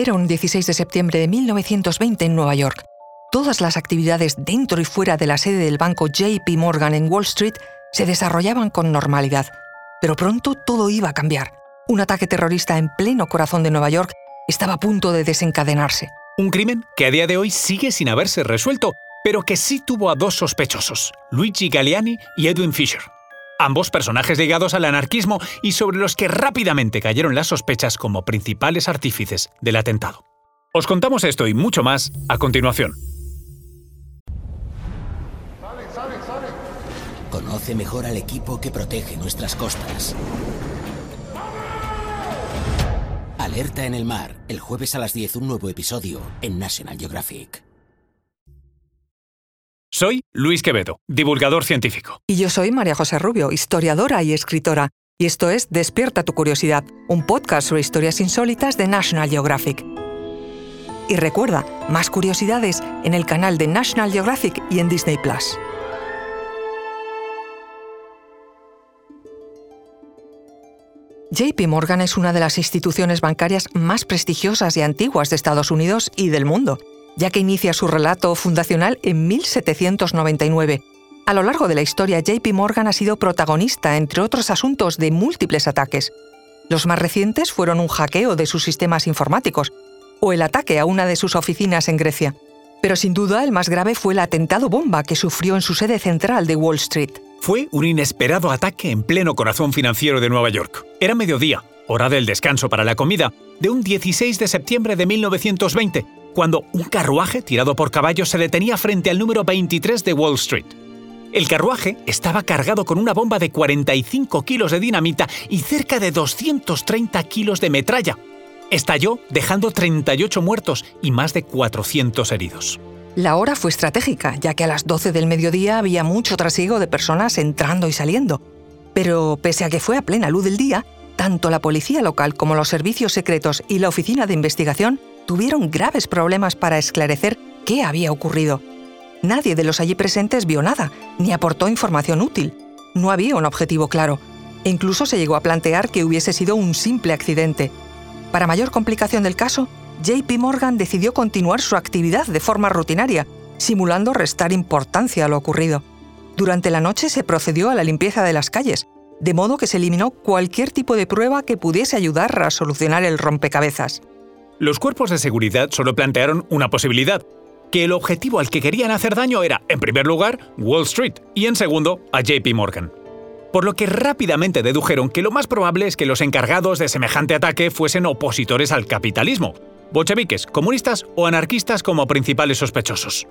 Era un 16 de septiembre de 1920 en Nueva York. Todas las actividades dentro y fuera de la sede del banco JP Morgan en Wall Street se desarrollaban con normalidad. Pero pronto todo iba a cambiar. Un ataque terrorista en pleno corazón de Nueva York estaba a punto de desencadenarse. Un crimen que a día de hoy sigue sin haberse resuelto, pero que sí tuvo a dos sospechosos, Luigi Galliani y Edwin Fisher. Ambos personajes ligados al anarquismo y sobre los que rápidamente cayeron las sospechas como principales artífices del atentado. Os contamos esto y mucho más a continuación. Conoce mejor al equipo que protege nuestras costas. Alerta en el mar, el jueves a las 10 un nuevo episodio en National Geographic. Soy Luis Quevedo, divulgador científico. Y yo soy María José Rubio, historiadora y escritora. Y esto es Despierta tu curiosidad, un podcast sobre historias insólitas de National Geographic. Y recuerda, más curiosidades en el canal de National Geographic y en Disney Plus. JP Morgan es una de las instituciones bancarias más prestigiosas y antiguas de Estados Unidos y del mundo, ya que inicia su relato fundacional en 1799. A lo largo de la historia, JP Morgan ha sido protagonista, entre otros asuntos, de múltiples ataques. Los más recientes fueron un hackeo de sus sistemas informáticos o el ataque a una de sus oficinas en Grecia. Pero sin duda el más grave fue el atentado bomba que sufrió en su sede central de Wall Street. Fue un inesperado ataque en pleno corazón financiero de Nueva York. Era mediodía, hora del descanso para la comida, de un 16 de septiembre de 1920, cuando un carruaje tirado por caballos se detenía frente al número 23 de Wall Street. El carruaje estaba cargado con una bomba de 45 kilos de dinamita y cerca de 230 kilos de metralla. Estalló dejando 38 muertos y más de 400 heridos. La hora fue estratégica, ya que a las 12 del mediodía había mucho trasiego de personas entrando y saliendo. Pero pese a que fue a plena luz del día, tanto la policía local como los servicios secretos y la oficina de investigación tuvieron graves problemas para esclarecer qué había ocurrido. Nadie de los allí presentes vio nada, ni aportó información útil. No había un objetivo claro. E incluso se llegó a plantear que hubiese sido un simple accidente. Para mayor complicación del caso, JP Morgan decidió continuar su actividad de forma rutinaria, simulando restar importancia a lo ocurrido. Durante la noche se procedió a la limpieza de las calles, de modo que se eliminó cualquier tipo de prueba que pudiese ayudar a solucionar el rompecabezas. Los cuerpos de seguridad solo plantearon una posibilidad, que el objetivo al que querían hacer daño era, en primer lugar, Wall Street y en segundo, a JP Morgan. Por lo que rápidamente dedujeron que lo más probable es que los encargados de semejante ataque fuesen opositores al capitalismo, bolcheviques, comunistas o anarquistas como principales sospechosos.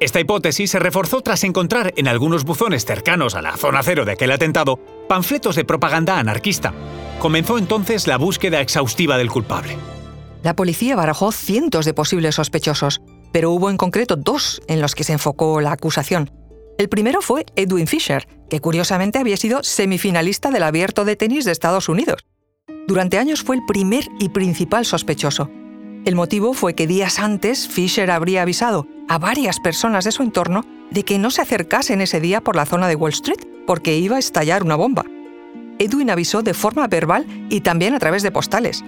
Esta hipótesis se reforzó tras encontrar en algunos buzones cercanos a la zona cero de aquel atentado panfletos de propaganda anarquista. Comenzó entonces la búsqueda exhaustiva del culpable. La policía barajó cientos de posibles sospechosos, pero hubo en concreto dos en los que se enfocó la acusación. El primero fue Edwin Fisher, que curiosamente había sido semifinalista del abierto de tenis de Estados Unidos. Durante años fue el primer y principal sospechoso. El motivo fue que días antes Fisher habría avisado a varias personas de su entorno de que no se acercasen ese día por la zona de Wall Street porque iba a estallar una bomba. Edwin avisó de forma verbal y también a través de postales.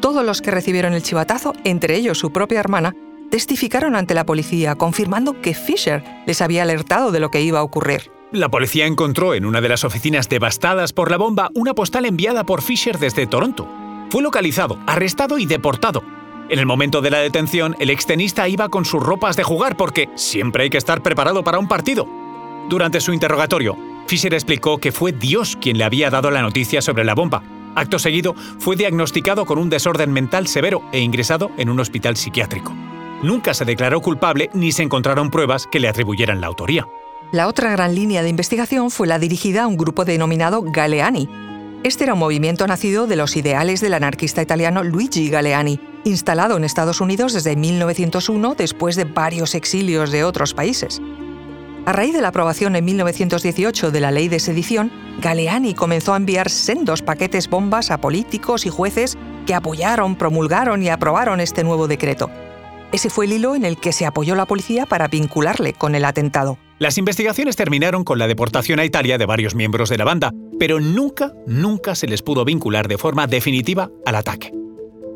Todos los que recibieron el chivatazo, entre ellos su propia hermana, testificaron ante la policía confirmando que Fisher les había alertado de lo que iba a ocurrir. La policía encontró en una de las oficinas devastadas por la bomba una postal enviada por Fisher desde Toronto. Fue localizado, arrestado y deportado, en el momento de la detención, el extenista iba con sus ropas de jugar porque siempre hay que estar preparado para un partido. Durante su interrogatorio, Fisher explicó que fue Dios quien le había dado la noticia sobre la bomba. Acto seguido, fue diagnosticado con un desorden mental severo e ingresado en un hospital psiquiátrico. Nunca se declaró culpable ni se encontraron pruebas que le atribuyeran la autoría. La otra gran línea de investigación fue la dirigida a un grupo denominado Galeani. Este era un movimiento nacido de los ideales del anarquista italiano Luigi Galeani, instalado en Estados Unidos desde 1901 después de varios exilios de otros países. A raíz de la aprobación en 1918 de la ley de sedición, Galeani comenzó a enviar sendos paquetes bombas a políticos y jueces que apoyaron, promulgaron y aprobaron este nuevo decreto. Ese fue el hilo en el que se apoyó la policía para vincularle con el atentado. Las investigaciones terminaron con la deportación a Italia de varios miembros de la banda, pero nunca, nunca se les pudo vincular de forma definitiva al ataque.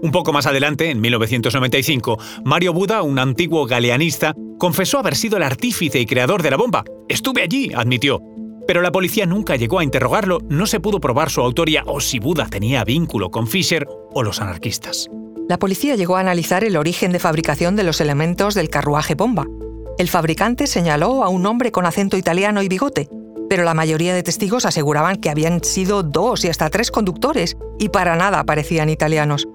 Un poco más adelante, en 1995, Mario Buda, un antiguo galeanista, confesó haber sido el artífice y creador de la bomba. Estuve allí, admitió. Pero la policía nunca llegó a interrogarlo, no se pudo probar su autoría o si Buda tenía vínculo con Fisher o los anarquistas. La policía llegó a analizar el origen de fabricación de los elementos del carruaje bomba. El fabricante señaló a un hombre con acento italiano y bigote, pero la mayoría de testigos aseguraban que habían sido dos y hasta tres conductores y para nada parecían italianos.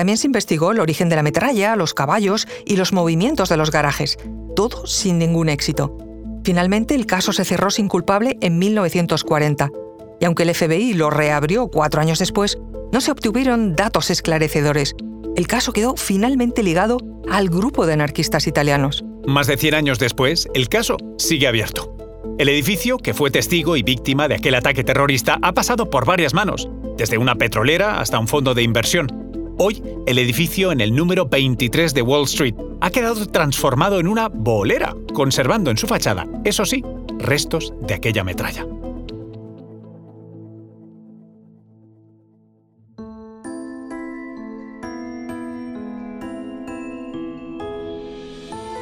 También se investigó el origen de la metralla, los caballos y los movimientos de los garajes, todo sin ningún éxito. Finalmente, el caso se cerró sin culpable en 1940, y aunque el FBI lo reabrió cuatro años después, no se obtuvieron datos esclarecedores. El caso quedó finalmente ligado al grupo de anarquistas italianos. Más de 100 años después, el caso sigue abierto. El edificio, que fue testigo y víctima de aquel ataque terrorista, ha pasado por varias manos, desde una petrolera hasta un fondo de inversión. Hoy, el edificio en el número 23 de Wall Street ha quedado transformado en una bolera, conservando en su fachada, eso sí, restos de aquella metralla.